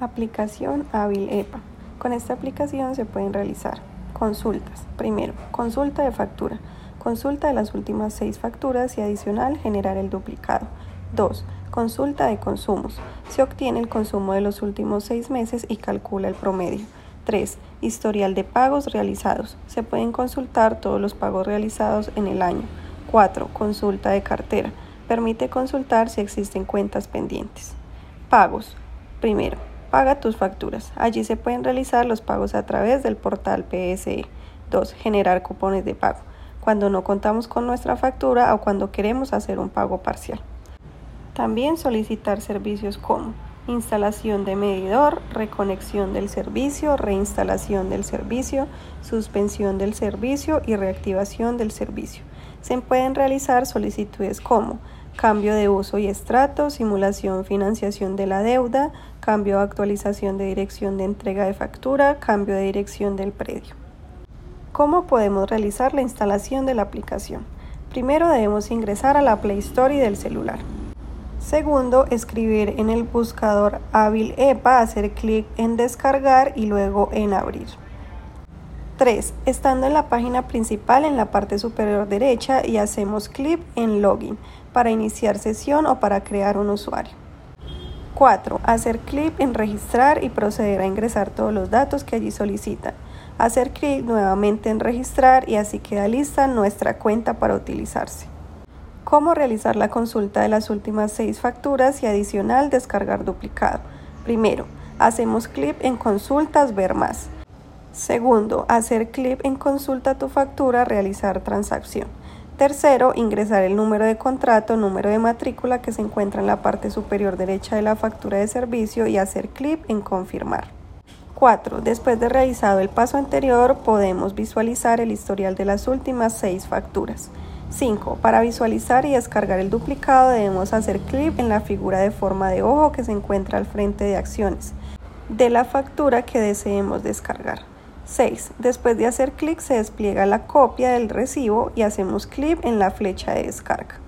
Aplicación Hábil EPA. Con esta aplicación se pueden realizar consultas. Primero, consulta de factura. Consulta de las últimas seis facturas y adicional generar el duplicado. 2. Consulta de consumos. Se obtiene el consumo de los últimos seis meses y calcula el promedio. 3. Historial de pagos realizados. Se pueden consultar todos los pagos realizados en el año. 4. Consulta de cartera. Permite consultar si existen cuentas pendientes. Pagos. Primero, Paga tus facturas. Allí se pueden realizar los pagos a través del portal PSE. 2. Generar cupones de pago. Cuando no contamos con nuestra factura o cuando queremos hacer un pago parcial. También solicitar servicios como instalación de medidor, reconexión del servicio, reinstalación del servicio, suspensión del servicio y reactivación del servicio. Se pueden realizar solicitudes como cambio de uso y estrato, simulación financiación de la deuda, cambio o actualización de dirección de entrega de factura, cambio de dirección del predio. ¿Cómo podemos realizar la instalación de la aplicación? Primero debemos ingresar a la Play Store del celular. Segundo, escribir en el buscador hábil EPA, hacer clic en descargar y luego en abrir. 3. Estando en la página principal en la parte superior derecha y hacemos clic en Login para iniciar sesión o para crear un usuario. 4. Hacer clic en registrar y proceder a ingresar todos los datos que allí solicitan. Hacer clic nuevamente en registrar y así queda lista nuestra cuenta para utilizarse. ¿Cómo realizar la consulta de las últimas seis facturas y adicional descargar duplicado? Primero, hacemos clic en consultas ver más. Segundo, hacer clic en consulta tu factura, realizar transacción. Tercero, ingresar el número de contrato, número de matrícula que se encuentra en la parte superior derecha de la factura de servicio y hacer clic en confirmar. 4. Después de realizado el paso anterior, podemos visualizar el historial de las últimas seis facturas. 5. Para visualizar y descargar el duplicado debemos hacer clic en la figura de forma de ojo que se encuentra al frente de acciones de la factura que deseemos descargar. 6. Después de hacer clic se despliega la copia del recibo y hacemos clic en la flecha de descarga.